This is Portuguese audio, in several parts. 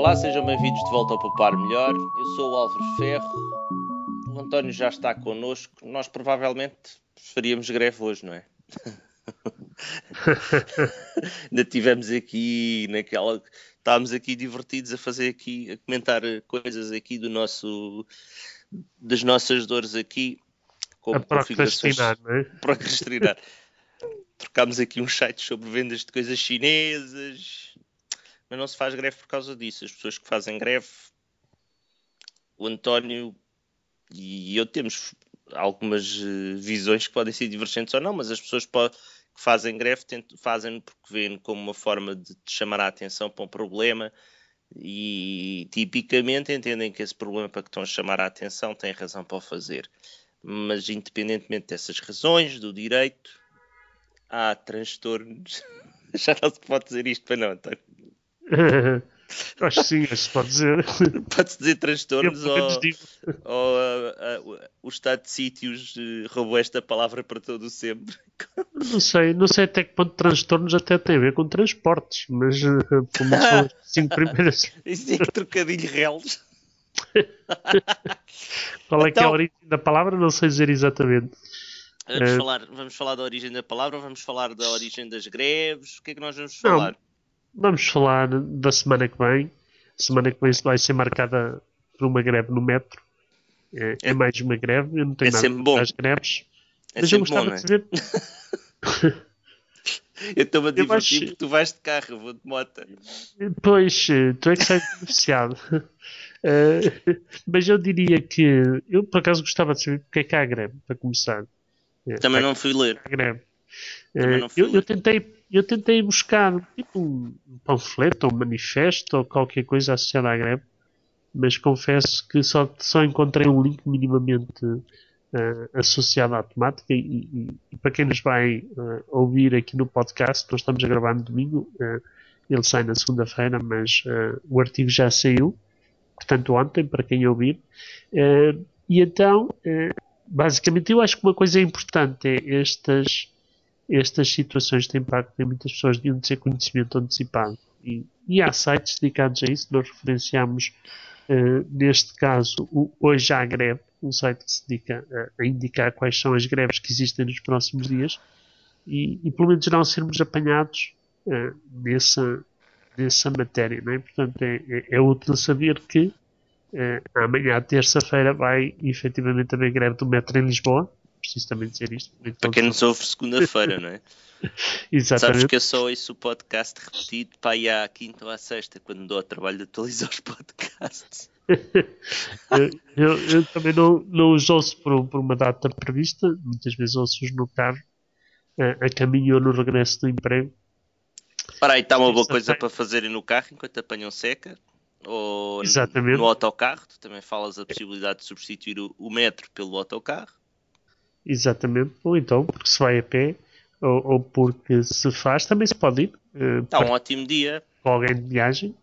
Olá, sejam bem-vindos de volta ao Poupar Melhor. Eu sou o Álvaro Ferro. O António já está connosco. Nós provavelmente faríamos greve hoje, não é? Ainda tivemos aqui naquela. Estávamos aqui divertidos a fazer aqui, a comentar coisas aqui do nosso. das nossas dores aqui. Com a procrastinar, não é? Procrastinar. Trocámos aqui uns sites sobre vendas de coisas chinesas, mas não se faz greve por causa disso. As pessoas que fazem greve, o António e eu temos algumas eh, visões que podem ser divergentes ou não, mas as pessoas que fazem greve fazem porque veem como uma forma de chamar a atenção para um problema e tipicamente entendem que esse problema para que estão a chamar a atenção tem razão para o fazer. Mas independentemente dessas razões, do direito, há transtornos. Já não se pode dizer isto para não, António. Acho que sim, acho que se pode dizer. Pode-se dizer transtornos ou, ou uh, uh, o estado de sítios uh, roubou esta palavra para todo o sempre. Não sei, não sei até que ponto transtornos até tem a ver com transportes, mas uh, são as cinco primeiras. Isso é que trocadilho reles. Qual é então, que é a então- origem da palavra? Não sei dizer exatamente. Vamos, uh, falar, vamos falar da origem da palavra, vamos falar da origem das greves. O que é que nós vamos falar? Não, vamos falar da semana que vem. Semana que vem vai ser marcada por uma greve no metro. É, é, é mais uma greve. Eu não tenho é nada contra as greves. É mas eu gostava bom, de é? saber. eu estou-me a divertir acho... porque tu vais de carro, eu vou de moto. Pois, tu é que sai beneficiado. Uh, mas eu diria que eu por acaso gostava de saber porque é que há greve, para começar. É, Também não fui ler. Fui eu, ler. eu, tentei, eu tentei buscar tipo um panfleto ou um manifesto ou qualquer coisa associada à greve, mas confesso que só, só encontrei um link minimamente uh, associado à temática. E, e, e, para quem nos vai uh, ouvir aqui no podcast, nós estamos a gravar no domingo, ele sai na segunda-feira, mas o artigo já saiu, portanto, ontem, para quem ouvir. e então basicamente, eu acho que uma coisa importante é estas, estas situações de impacto em muitas pessoas deviam ter conhecimento antecipado. E, e há sites dedicados a isso. Nós referenciamos, uh, neste caso, o Hoje há Greve, um site que se dedica a, a, indicar quais são as greves que existem nos próximos dias e, e pelo menos não sermos apanhados uh, nessa, nessa matéria. Não é? Portanto, é, é, é útil saber que Uh, amanhã, terça-feira, vai efetivamente haver greve do metro em Lisboa. Preciso também dizer isto. Para quem nos ouve segunda-feira, não é? Exatamente. Sabes que eu só ouço o podcast repetido para ir à quinta ou à sexta, quando dou o trabalho de atualizar os podcasts. eu, eu, eu, também não, não os ouço por, por uma data prevista, muitas vezes ouço-os no carro, a, a caminho ou no regresso do emprego. Para aí está uma boa coisa para fazerem no carro enquanto apanham seca ou Exatamente. no autocarro, tu também falas a possibilidade de substituir o, o, metro pelo autocarro. Exatamente, ou então porque se vai a pé, ou, ou porque se faz, também se pode ir. Uh, está um ótimo dia. Com alguém de viagem.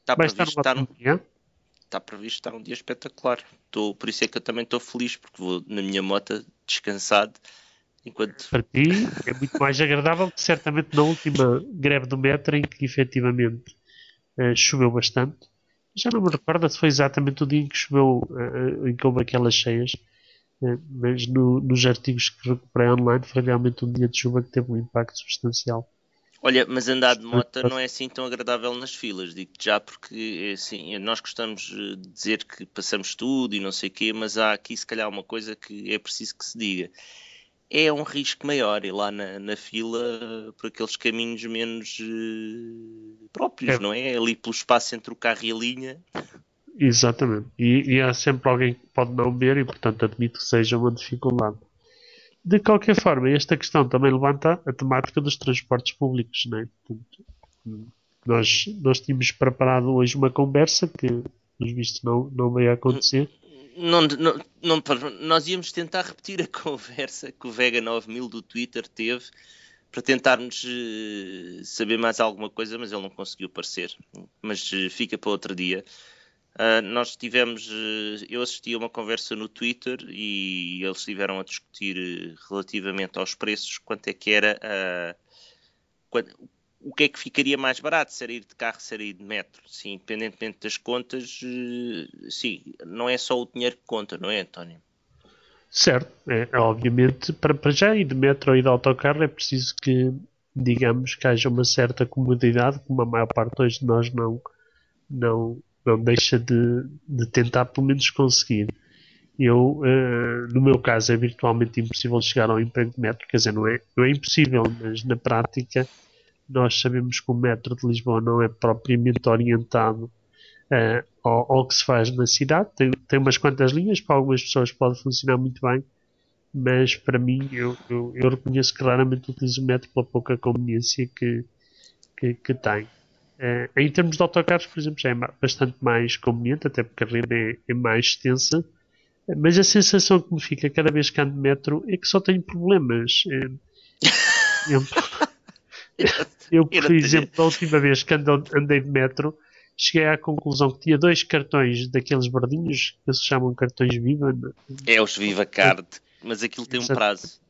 Está previsto estar, um, dia. está previsto estar um dia espetacular. Estou, por isso é que eu também estou feliz, porque vou na minha moto descansado. Enquanto... Para ti é muito mais agradável que certamente na última greve do metro em que efetivamente uh, choveu bastante já não me recordo se foi exatamente o dia em que choveu, uh, em que houve aquelas cheias, mas no, nos artigos que recuperei online foi realmente um dia de chuva que teve um impacto substancial. Olha, mas andar de moto não é assim tão agradável nas filas, digo já porque assim, nós gostamos de dizer que passamos tudo e não sei o quê, mas há aqui se calhar uma coisa que é preciso que se diga é um risco maior ir lá na, na fila por aqueles caminhos menos uh, próprios, é. não é? Ali pelo espaço entre o carro e a linha. Exatamente. E, e há sempre alguém que pode não ver e, portanto, admito que seja uma dificuldade. De qualquer forma, esta questão também levanta a temática dos transportes públicos, não é? Portanto, nós, nós tínhamos preparado hoje uma conversa que, pelos vistos, não, não veio a acontecer não, não, não, nós íamos tentar repetir a conversa que o Vega 9000 do Twitter teve para tentarmos uh, saber mais alguma coisa, mas ele não conseguiu aparecer. Mas uh, fica para outro dia. Uh, nós tivemos, eu assisti a uma conversa no Twitter e eles estiveram a discutir relativamente aos preços quanto é que era quanto, o que é que ficaria mais barato? Ser ir de carro, ser ir de metro? Sim, independentemente das contas, uh, sim, não é só o dinheiro que conta, não é, António? Certo, é, obviamente, para, para já ir de metro ou ir de autocarro é preciso que, digamos, que haja uma certa comodidade, como a maior parte hoje de nós não, não, não deixa de, de tentar pelo menos conseguir. Eu, uh, no meu caso, é virtualmente impossível chegar ao emprego de metro, quer dizer, não é, não é impossível, mas na prática nós sabemos que o metro de Lisboa não é propriamente orientado uh, ao, ao, que se faz na cidade. Tem, tem umas quantas linhas, para algumas pessoas pode funcionar muito bem, mas para mim eu, eu, eu reconheço que raramente utilizo o metro pela pouca conveniência que, que, que tem. Uh, em termos de autocarros, por exemplo, já é bastante mais conveniente, até porque a rede é, é mais extensa, mas a sensação que me fica cada vez que ando de metro é que só tenho problemas. É, eu, eu, por exemplo, a última vez que andei de metro, cheguei à conclusão que tinha dois cartões daqueles verdinhos que se chamam cartões Viva. É os Viva Card, mas aquilo tem um prazo.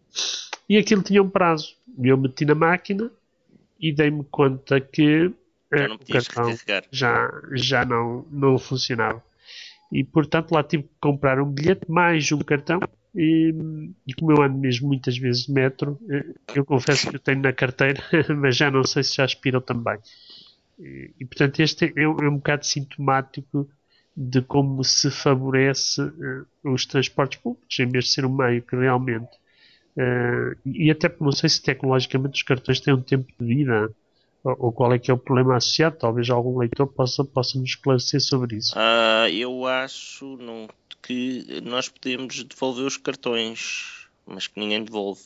E aquilo tinha um prazo. Eu meti na máquina e dei-me conta que já não o cartão já, já não, não funcionava. E portanto lá tive que comprar um bilhete mais um cartão. E, e como eu ando mesmo muitas vezes de metro, eh, eu confesso que eu tenho na carteira, mas já não sei se já aspiram também. E, e portanto, este é, é, um bocado sintomático de como se favorece uh, os transportes públicos, em vez de ser um meio que realmente. Uh, e até não sei se tecnologicamente os cartões têm um tempo de vida ou, qual é que é o problema associado. Talvez algum leitor possa, possa nos esclarecer sobre isso. Uh, eu acho não, que nós podemos devolver os cartões, mas que ninguém devolve.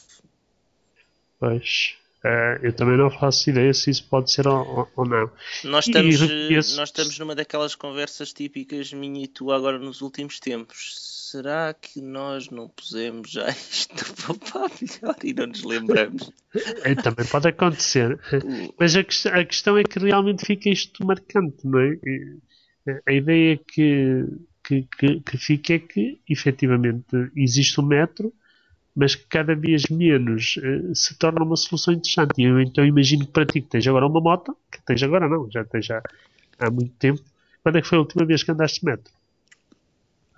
Pois. Uh, eu também não faço ideia se isso pode ser ou, ou não. Nós estamos, reconheço... nós estamos numa daquelas conversas típicas minha e tu agora nos últimos tempos. Será que nós não pusemos já isto para melhor e não nos lembramos? É, também pode acontecer. Mas a, a, questão é que realmente fica isto marcante, não é? A ideia que, que, que, que fica é que efetivamente existe o um metro mas que cada vez menos uh, se torna uma solução interessante. E eu então imagino que para ti que tens agora uma moto, que tens agora não, já tens já há muito tempo. Quando é que foi a última vez que andaste de metro?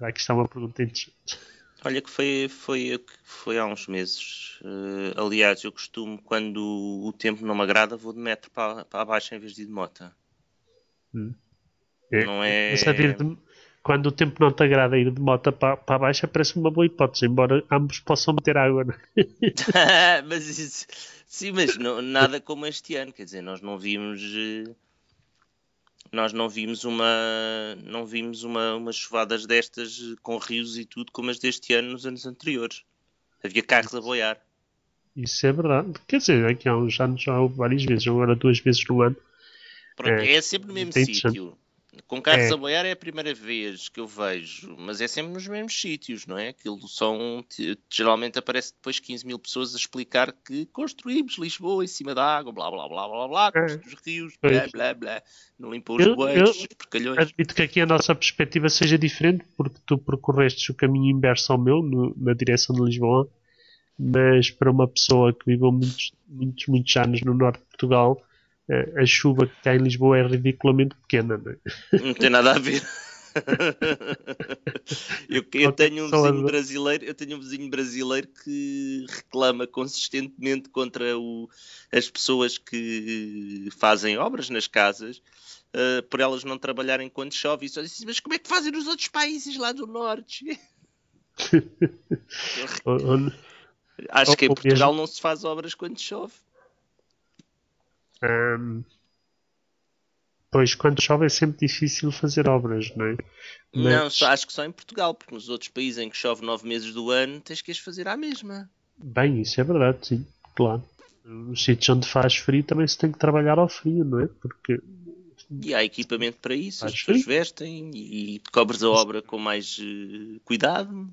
Aqui está uma pergunta interessante. Olha que foi, foi, foi há uns meses. Uh, aliás, eu costumo, quando o tempo não me agrada, vou de metro para, para baixo em vez de ir de moto. Hum. É, não é... Essa de, quando o tempo não te agrada ir de moto para, para baixo, parece uma boa hipótese, embora ambos possam meter água. Né? mas isso, sim, mas não, nada como este ano, quer dizer, nós não vimos eh, nós não vimos uma não vimos uma, umas chuvadas destas com rios e tudo como as deste ano nos anos anteriores. Havia carros a boiar. Isso é verdade. Quer dizer, aqui há uns anos já houve várias vezes, agora duas vezes no ano. Pronto, é, é sempre no mesmo sítio. Com carros é. a boiar é a primeira vez que eu vejo, mas é sempre nos mesmos sítios, não é? Aquilo são. Geralmente aparece depois 15 mil pessoas a explicar que construímos Lisboa em cima da água, blá blá blá blá blá, é. os rios, blá blá blá, não limpou os bueiros, os porcalhões. Admito que aqui a nossa perspectiva seja diferente, porque tu percorrestes o caminho inverso ao meu, no, na direção de Lisboa, mas para uma pessoa que viveu muitos, muitos, muitos anos no norte de Portugal a chuva que está em Lisboa é ridiculamente pequena. Não, é? não tem nada a ver. eu, eu, tenho um vizinho brasileiro, eu tenho um vizinho brasileiro que reclama consistentemente contra o, as pessoas que fazem obras nas casas uh, por elas não trabalharem quando chove. E só diz, mas como é que fazem nos outros países lá do norte? Acho que em Portugal não se faz obras quando chove. Um, pois, quando chove é sempre difícil fazer obras, não é? Mas... Não, só, acho que só em Portugal, porque nos outros países em que chove nove meses do ano tens que as fazer à mesma. Bem, isso é verdade, sim, claro. Nos sítios onde faz frio também se tem que trabalhar ao frio, não é? Porque e há equipamento para isso, faz as pessoas frio. vestem e cobres a obra com mais uh, cuidado.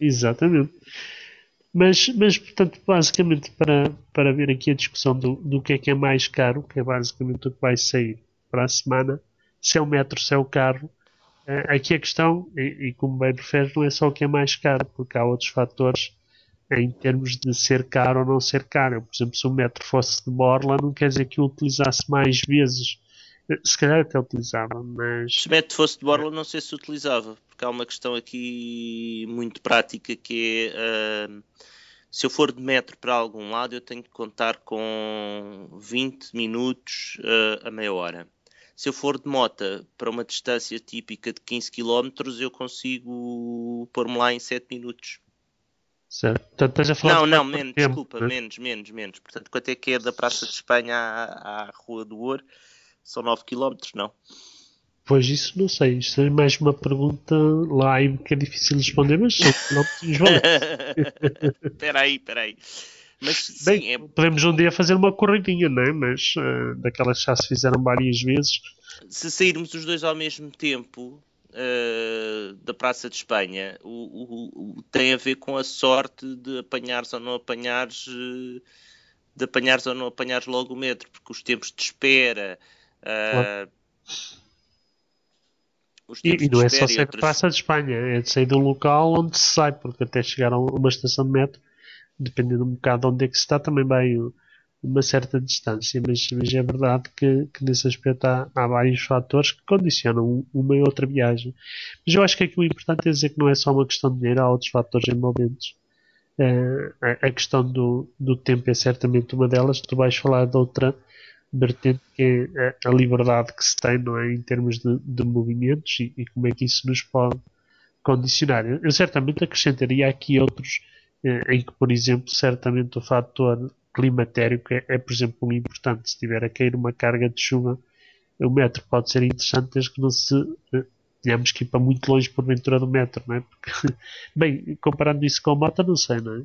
Exatamente. Mas, mas, portanto, basicamente, para, para ver aqui a discussão do, do que é que é mais caro, que é basicamente o que vai sair para a semana, se é o metro, se é o carro, eh, aqui a questão, e, e como bem refere, não é só o que é mais caro, porque há outros fatores em termos de ser caro ou não ser caro. Por exemplo, se o metro fosse de borla, não quer dizer que o utilizasse mais vezes. Se calhar até utilizava, mas. Se o metro fosse de borla, não sei se utilizava, porque há uma questão aqui muito prática que é. Uh, se eu for de metro para algum lado, eu tenho que contar com 20 minutos uh, a meia hora. Se eu for de moto para uma distância típica de 15 km, eu consigo pôr-me lá em 7 minutos. Certo. Portanto, a falar não, não, menos, tempo, desculpa, né? menos, menos, menos. Portanto, quanto é que é da Praça de Espanha à, à Rua do Ouro? São 9 km, não? Pois isso não sei. Isto é mais uma pergunta live que é difícil de responder, mas são quilómetros Espera aí, espera aí. Mas, Bem, sim, é... podemos um dia fazer uma corridinha, não é? Mas uh, daquelas que já se fizeram várias vezes. Se sairmos os dois ao mesmo tempo, uh, da Praça de Espanha o, o, o, tem a ver com a sorte de apanhares ou não apanhares uh, de apanhares ou não apanhares logo o metro, porque os tempos de espera uh, e, e, não é só sair outras... Praça de Espanha, é de sair do local onde se sai, porque até chegar a uma estação de metro, dependendo um bocado de onde é que se está, também vai uma certa distância, mas, mas é verdade que, que nesse aspecto há, há, vários fatores que condicionam uma e outra viagem. Mas eu acho que aqui o importante é dizer que não é só uma questão de dinheiro, há outros fatores envolventes. Uh, a, a, questão do, do tempo é certamente uma delas. Tu vais falar de outra vertente que é a, liberdade que se tem não é, em termos de, de movimentos e, e, como é que isso nos pode condicionar. Eu, certamente acrescentaria aqui outros eh, em que, por exemplo, certamente o fator climatérico é, é, por exemplo, importante. Se tiver a cair uma carga de chuva, o metro pode ser interessante desde que não se eh, tenhamos que ir para muito longe por ventura do metro, não é? Porque, bem, comparando isso com a moto, não sei, não é?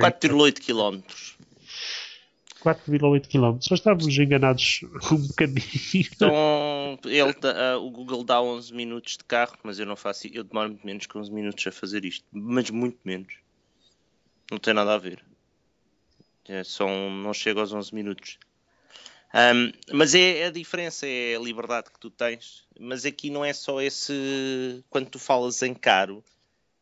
4,8 km. 4,8 km. Só estávamos enganados um bocadinho. Então, ele, uh, o Google dá 11 minutos de carro, mas eu não faço. Eu demoro muito menos que 11 minutos a fazer isto. Mas muito menos. Não tem nada a ver. É, são, não chega aos 11 minutos. Um, mas é, é, a diferença, é a liberdade que tu tens. Mas aqui não é só esse. Quando tu falas em caro,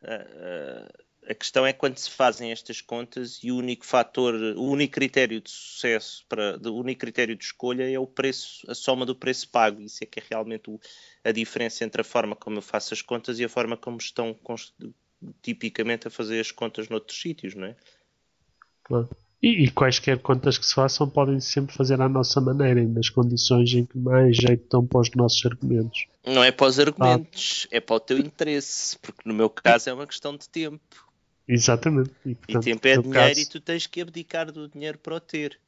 uh, uh, a questão é quando se fazem estas contas e o único fator, o único critério de sucesso, para, o único critério de escolha é o preço, a soma do preço pago. Isso é que é realmente o, a diferença entre a forma como eu faço as contas e a forma como estão tipicamente a fazer as contas noutros sítios, não é? Claro. E, e, quaisquer contas que se façam podem sempre fazer à nossa maneira e nas condições em que mais jeito estão para os nossos argumentos. Não é para os argumentos, ah. é para o teu interesse, porque no meu caso é uma questão de tempo. Exatamente. E, portanto, e tempo é dinheiro caso... e tu tens que abdicar do dinheiro para o ter.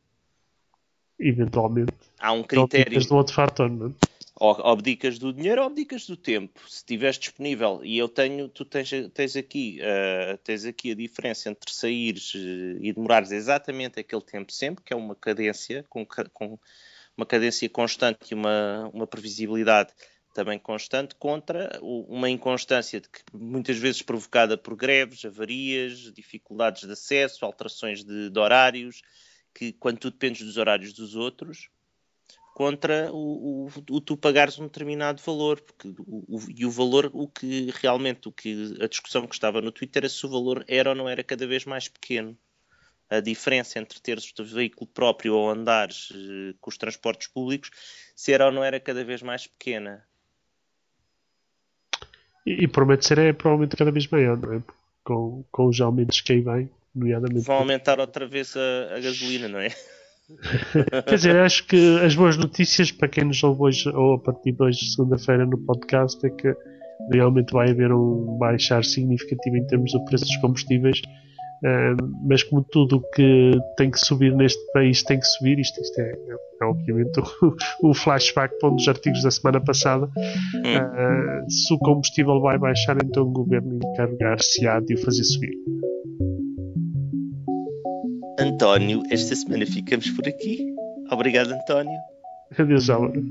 Eventualmente. Há um critério. do outro fator, não é? ou abdicas do dinheiro ou abdicas do tempo. Se estiveres disponível e eu tenho, tu tens, tens, aqui, uh, tens aqui a diferença entre saíres uh, e demorares exatamente aquele tempo sempre, que é uma cadência, com, com uma cadência constante e uma, uma previsibilidade também constante, contra uma inconstância que, muitas vezes provocada por greves, avarias, dificuldades de acesso, alterações de, de horários, que quando tu dependes dos horários dos outros, contra o, o, o, tu pagares um determinado valor, porque o, e o valor, o que realmente, o que a discussão que estava no Twitter era se o valor era ou não era cada vez mais pequeno. A diferença entre teres o veículo próprio ou andares eh, com os transportes públicos, se era ou não era cada vez mais pequena. E, e promete ser é provavelmente cada vez maior, não é? Com, com os aumentos que aí vêm, nomeadamente. Vão aumentar outra vez a, a gasolina, não é? Quer dizer, acho que as boas notícias para quem nos ouve hoje ou a partir de hoje, segunda-feira, no podcast, é que realmente vai haver um baixar significativo em termos do preço dos combustíveis. Uh, mas como tudo que tem que subir neste país tem que subir, isto, isto é, é, obviamente o, o, flashback para um dos artigos da semana passada. Uh, se o combustível vai baixar, então o governo encarregar-se-á de o fazer subir. António, esta semana ficamos por aqui. Obrigado, António. Adeus, Álvaro.